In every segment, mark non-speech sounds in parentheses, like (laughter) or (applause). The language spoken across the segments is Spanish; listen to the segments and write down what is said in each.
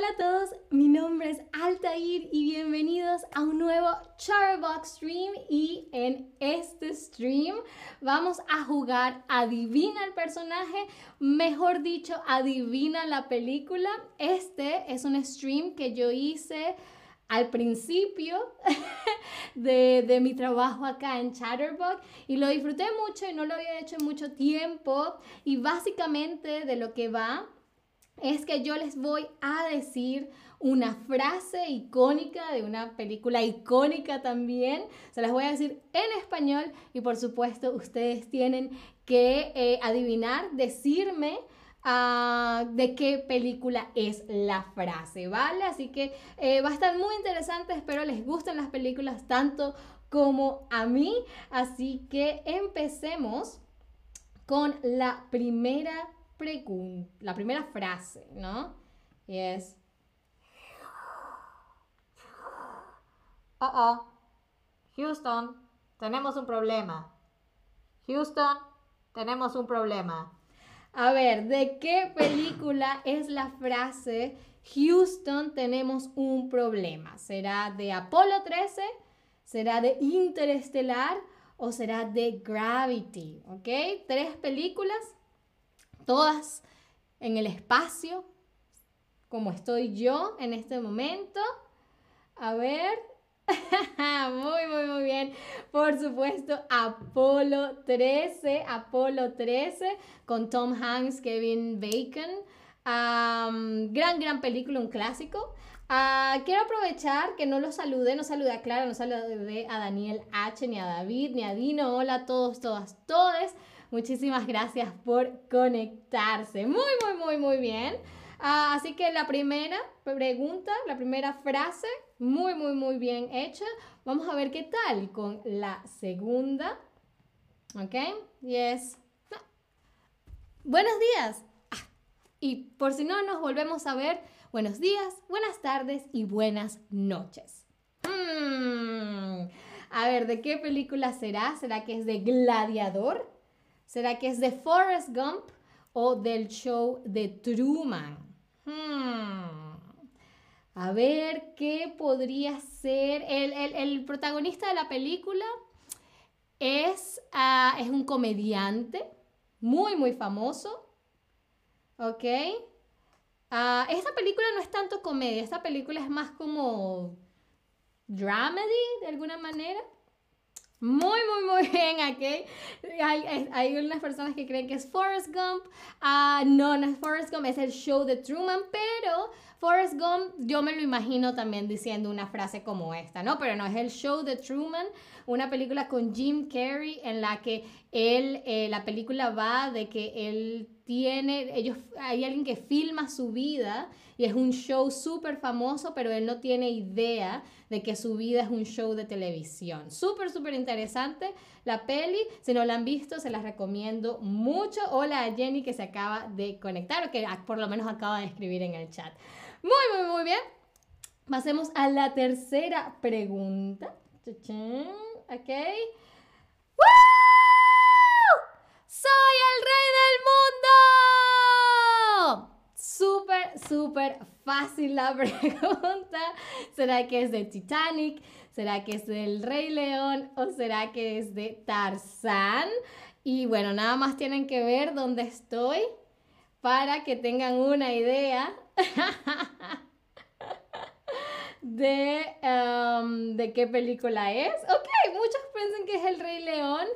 Hola a todos, mi nombre es Altair y bienvenidos a un nuevo Charbox Stream y en este stream vamos a jugar Adivina el personaje, mejor dicho, Adivina la película. Este es un stream que yo hice al principio (laughs) de, mi trabajo acá en Chatterbox y lo disfruté mucho y no lo había hecho en mucho tiempo y básicamente de lo que va es que yo les voy a decir una frase icónica de una película icónica también. Se las voy a decir en español y por supuesto ustedes tienen que eh, adivinar, decirme uh, de qué película es la frase, ¿vale? Así que eh, va a estar muy interesante, espero les gusten las películas tanto como a mí. Así que empecemos con la primera pregunta, la primera frase, ¿no? Y es... Oh, oh. Houston, tenemos un problema. Houston, tenemos un problema. A ver, ¿de qué película es la frase Houston, tenemos un problema? ¿Será de Apolo 13? ¿Será de Interestelar? ¿O será de Gravity? ¿Ok? Tres películas todas en el espacio, como estoy yo en este momento. A ver. (laughs) muy, muy, muy bien. Por supuesto, Apolo 13, Apolo 13, con Tom Hanks, Kevin Bacon. gran, gran película, un clásico. Uh, quiero aprovechar que no los saludé, no saludé a Clara, no saludé a Daniel H, ni a David, ni a Dino. Hola a todos, todas, todes. Muchísimas gracias por conectarse. Muy, muy, muy, muy bien. Ah, así que la primera pregunta, la primera frase, muy, muy, muy bien hecha. Vamos a ver qué tal con la segunda. ¿Ok? Yes. Buenos días. Ah, y por si no nos volvemos a ver, buenos días, buenas tardes y buenas noches. Mm. A ver, ¿de qué película será? ¿Será que es de Gladiador? ¿Será que es de Forrest Gump o del show de Truman? Hmm. A ver, ¿qué podría ser? El, protagonista de la película es, ah, es un comediante muy, muy famoso. ¿Ok? Uh, esta película no es tanto comedia, esta película es más como dramedy de alguna manera. Muy, muy, muy bien, aquí. Hay, hay, unas personas que creen que es Forrest Gump. Ah, no, no es Forrest Gump, es el show de Truman, pero Forrest Gump yo me lo imagino también diciendo una frase como esta, ¿no? Pero no, es el show de Truman, una película con Jim Carrey en la que él, eh, la película va de que él tiene, ellos, hay alguien que filma su vida y es un show súper famoso, pero él no tiene idea de que su vida es un show de televisión. Súper, súper interesante la peli. Si no la han visto, se las recomiendo mucho. Hola a Jenny que se acaba de conectar o que por lo menos acaba de escribir en el chat. Muy, muy, muy bien. Pasemos a la tercera pregunta. Ok. ¡Soy el rey del mundo! súper, súper fácil la (laughs) pregunta. ¿Será que es de Titanic? ¿Será que es del Rey León? ¿O será que es de Tarzán? Y bueno, nada más tienen que ver dónde estoy para que tengan una idea (laughs) de, um, de qué película es. Ok, piensan que es el Rey León.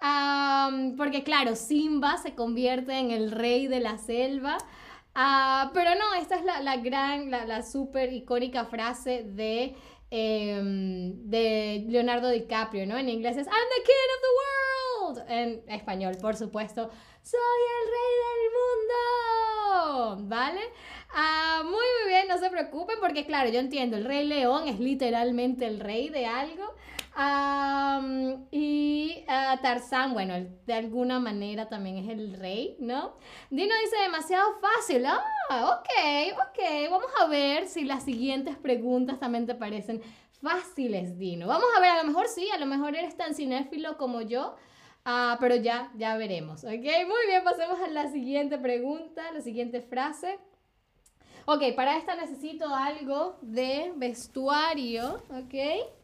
Um, porque claro, Simba se convierte en el rey de la selva. Ah, pero no, esta es la, gran, la, la súper icónica frase de, em, de Leonardo DiCaprio, ¿no? En inglés es I'm the king of the world. En español, por supuesto, soy el rey del mundo. ¿Vale? Ah, muy, muy bien, no se preocupen porque claro, yo entiendo, el rey león es literalmente el rey de algo y uh, Tarzán, bueno, de alguna manera también es el rey, ¿no? Dino dice demasiado fácil. Ah, ok, ok. Vamos a ver si las siguientes preguntas también te parecen fáciles, Dino. Vamos a ver, a lo mejor sí, a lo mejor eres tan cinéfilo como yo. Ah, pero ya, ya veremos, ¿ok? Muy bien, pasemos a la siguiente pregunta, la siguiente frase. Ok, para esta necesito algo de vestuario, ¿ok?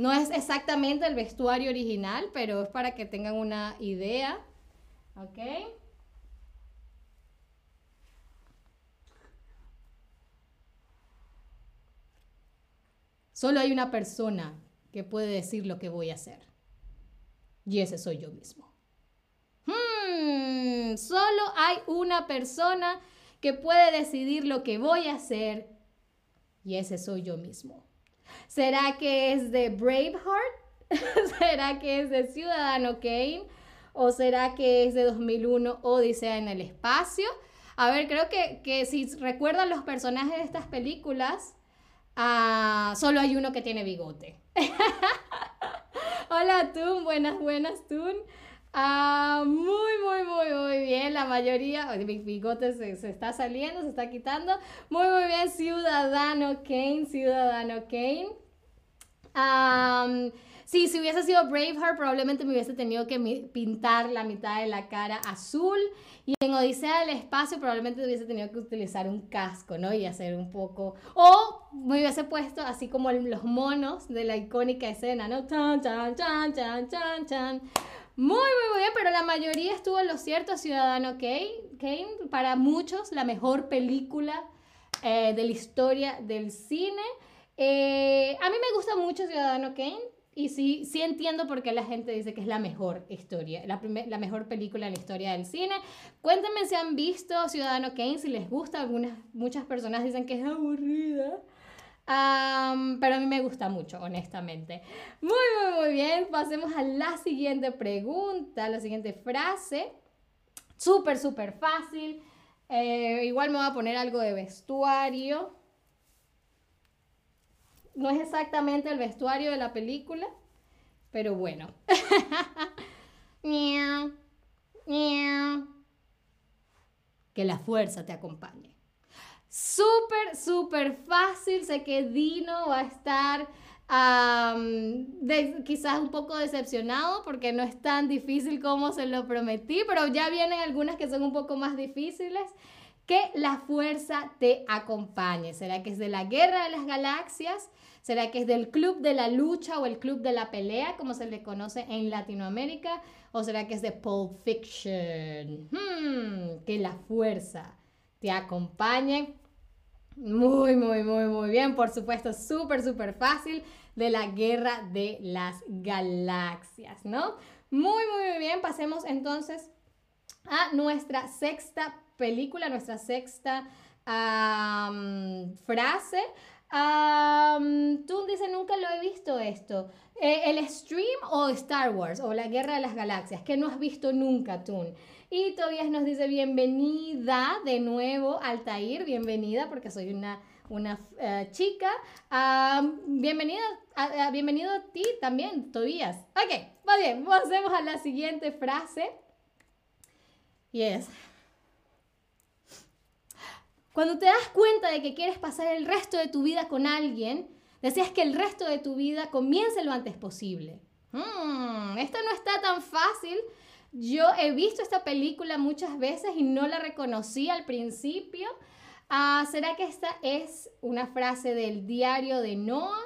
No es exactamente el vestuario original, pero es para que tengan una idea, ¿ok? Solo hay una persona que puede decir lo que voy a hacer. Y ese soy yo mismo. Hmm, solo hay una persona que puede decidir lo que voy a hacer. Y ese soy yo mismo. ¿Será que es de Braveheart? (laughs) ¿Será que es de Ciudadano Kane? ¿O será que es de 2001 Odisea en el espacio? A ver, creo que, que si recuerdan los personajes de estas películas, Ah, solo hay uno que tiene bigote. (laughs) Hola, Tun. Buenas, buenas, Tun. Ah, muy, muy, muy, muy bien. La mayoría, mi bigote se, se, está saliendo, se está quitando. Muy, muy bien, Ciudadano Kane, Ciudadano Kane. sí, si hubiese sido Braveheart, probablemente me hubiese tenido que pintar la mitad de la cara azul. Y en Odisea del Espacio probablemente hubiese tenido que utilizar un casco, ¿no? Y hacer un poco... O me hubiese puesto así como los monos de la icónica escena, ¿no? Chan, chan, chan, chan, chan, chan. Muy, muy, bien, pero la mayoría estuvo en lo cierto, Ciudadano Kane. Kane, para muchos, la mejor película eh, de la historia del cine. Eh, a mí me gusta mucho Ciudadano Kane. Y sí, sí entiendo por qué la gente dice que es la mejor historia, la, la mejor película en la historia del cine. Cuéntenme si han visto Ciudadano Kane, si les gusta. Algunas, muchas personas dicen que es aburrida. Pero a mí me gusta mucho, honestamente. Muy, muy, muy bien. Pasemos a la siguiente pregunta, la siguiente frase. Súper, súper fácil. Eh, igual me voy a poner algo de vestuario no es exactamente el vestuario de la película, pero bueno. (laughs) que la fuerza te acompañe. Súper, súper fácil. Sé que Dino va a estar quizás un poco decepcionado porque no es tan difícil como se lo prometí, pero ya vienen algunas que son un poco más difíciles. Que la fuerza te acompañe. ¿Será que es de la guerra de las galaxias? ¿Será que es del club de la lucha o el club de la pelea, como se le conoce en Latinoamérica? ¿O será que es de Pulp Fiction? Hmm, que la fuerza te acompañe. Muy, muy, muy, muy bien. Por supuesto, súper, súper fácil de la guerra de las galaxias, ¿no? Muy, muy, muy bien. Pasemos entonces a nuestra sexta película, nuestra sexta frase. Um, Toon dice, nunca lo he visto esto. Eh, ¿El stream o Star Wars o la Guerra de las Galaxias? que no has visto nunca, Toon? Y Tobias nos dice, bienvenida de nuevo, Altair, bienvenida porque soy una, una eh, chica. bienvenida, bienvenido a ti también, Tobias. Ok, muy bien, pasemos a la siguiente frase. Y es, cuando te das cuenta de que quieres pasar el resto de tu vida con alguien, deseas que el resto de tu vida comience lo antes posible. Hmm, esto no está tan fácil. Yo he visto esta película muchas veces y no la reconocí al principio. Ah, ¿Será que esta es una frase del diario de Noah,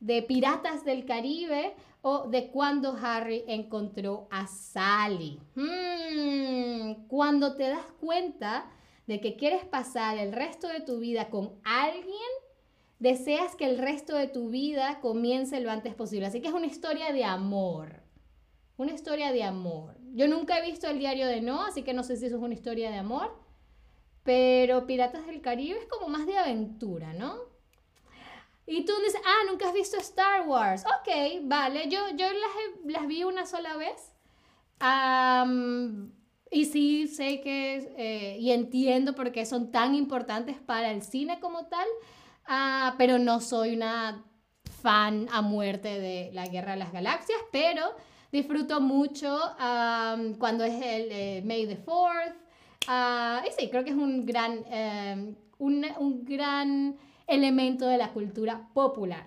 de Piratas del Caribe o de cuando Harry encontró a Sally? Hmm, cuando te das cuenta de que quieres pasar el resto de tu vida con alguien, deseas que el resto de tu vida comience lo antes posible. Así que es una historia de amor. Una historia de amor. Yo nunca he visto el diario de No, así que no sé si eso es una historia de amor. Pero Piratas del Caribe es como más de aventura, ¿no? Y tú dices, ah, nunca has visto Star Wars. Ok, vale. Yo, yo las, las vi una sola vez. Y sí sé que, eh, y entiendo por qué son tan importantes para el cine como tal, uh, pero no soy una fan a muerte de la Guerra de las Galaxias, pero disfruto mucho cuando es el eh, May the 4th. Uh, y sí, creo que es un gran, um, un, un gran elemento de la cultura popular.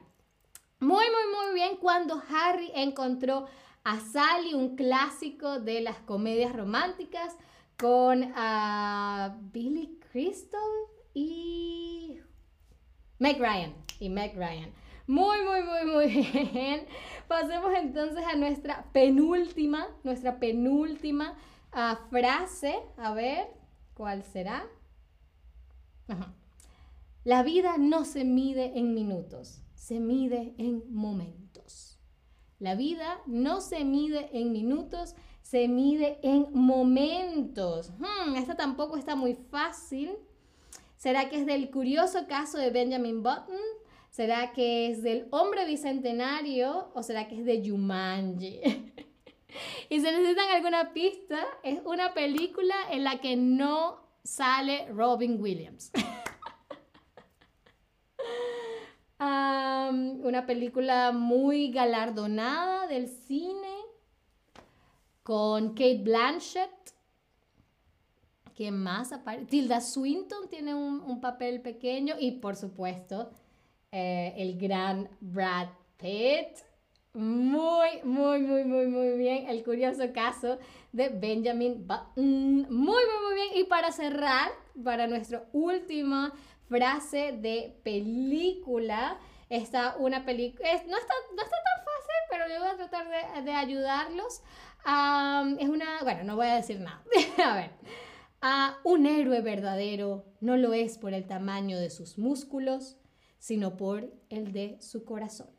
Muy, muy, muy bien cuando Harry encontró a Sally, un clásico de las comedias románticas, con Billy Crystal y Meg Ryan. Y Meg Ryan. Muy, muy, muy, muy (laughs) bien. Pasemos entonces a nuestra penúltima, nuestra penúltima ah, frase. A ver, ¿cuál será? La vida no se mide en minutos, se mide en momentos. La vida no se mide en minutos, se mide en momentos. Hmm, esta tampoco está muy fácil. ¿Será que es del curioso caso de Benjamin Button? ¿Será que es del hombre bicentenario o será que es de Jumanji? (laughs) y si necesitan alguna pista, es una película en la que no sale Robin Williams. (laughs) una película muy galardonada del cine con Kate Blanchett. ¿Quién más aparece? Tilda Swinton tiene un, papel pequeño y por supuesto eh, el gran Brad Pitt. Muy, muy, muy, muy, muy bien. El curioso caso de Benjamin Button. Muy, muy, muy bien. Y para cerrar, para nuestra última frase de película, está una película. No está, no está tan fácil, pero yo voy a tratar de, de ayudarlos. es una. Bueno, no voy a decir nada. (laughs) a ver. un héroe verdadero no lo es por el tamaño de sus músculos, sino por el de su corazón.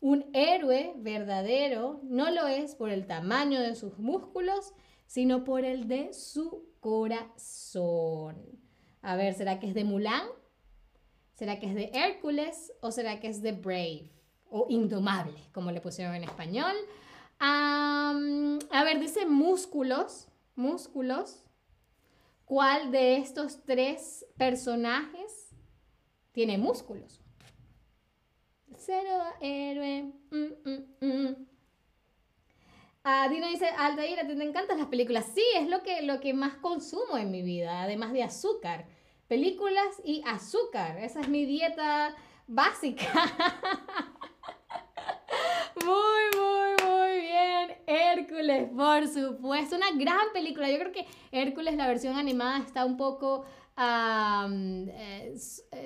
Un héroe verdadero no lo es por el tamaño de sus músculos, sino por el de su corazón. A ver, ¿será que es de Mulan? ¿Será que es de Hércules? ¿O será que es de Brave? O Indomable, como le pusieron en español. a ver, dice músculos. Músculos. ¿Cuál de estos tres personajes tiene músculos? Cero héroe. Mm, mm, mm. Ah, Dino dice, Altair, ¿te, ¿te encantan las películas? Sí, es lo que, lo que más consumo en mi vida, además de azúcar. Películas y azúcar. Esa es mi dieta básica. (laughs) muy, muy, muy bien. Hércules, por supuesto. Una gran película. Yo creo que Hércules, la versión animada, está un poco eh,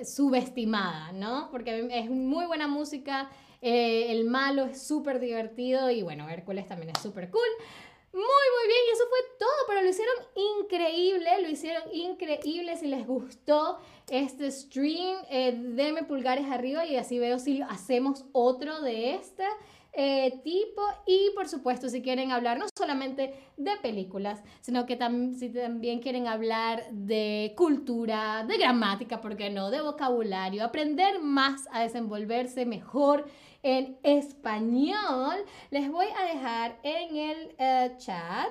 subestimada, ¿no? Porque es muy buena música, eh, el malo es súper divertido y bueno, Hércules también es súper cool. Muy, muy bien, y eso fue todo, pero lo hicieron increíble, lo hicieron increíble. Si les gustó este stream, denme pulgares arriba y así veo si hacemos otro de este. Eh, tipo y por supuesto si quieren hablar no solamente de películas, sino que si también quieren hablar de cultura, de gramática, ¿por qué no? De vocabulario, aprender más a desenvolverse mejor en español, les voy a dejar en el eh, chat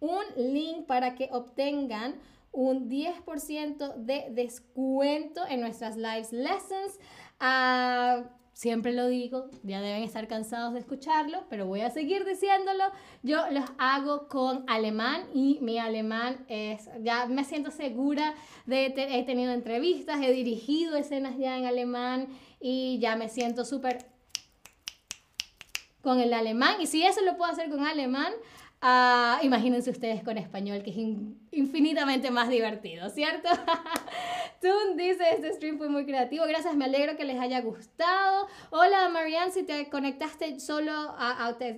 un link para que obtengan un 10% de descuento en nuestras live lessons. Uh, siempre lo digo, ya deben estar cansados de escucharlo, pero voy a seguir diciéndolo. Yo los hago con alemán y mi alemán es, ya me siento segura de, he tenido entrevistas, he dirigido escenas ya en alemán y ya me siento súper con el alemán. Y si eso lo puedo hacer con alemán, uh, imagínense ustedes con español, que es infinitamente más divertido, ¿cierto? (laughs) Tun dice, este stream fue muy creativo. Gracias, me alegro que les haya gustado. Hola, Marianne, si te conectaste solo,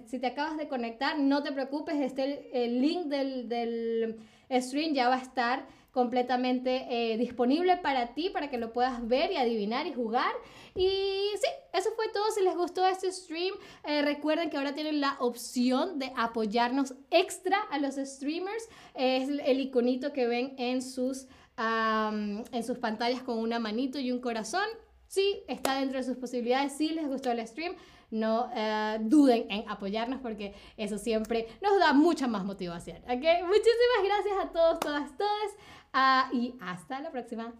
si te acabas de conectar, no te preocupes, este, el, link del, del, stream ya va a estar completamente eh, disponible para ti, para que lo puedas ver y adivinar y jugar. Y sí, eso fue todo. Si les gustó este stream, eh, recuerden que ahora tienen la opción de apoyarnos extra a los streamers. es el iconito que ven en sus en sus pantallas con una manito y un corazón. Sí, está dentro de sus posibilidades. Si les gustó el stream, no eh, duden en apoyarnos porque eso siempre nos da mucha más motivación. ¿okay? Muchísimas gracias a todos, todas, todas. Ah, y hasta la próxima.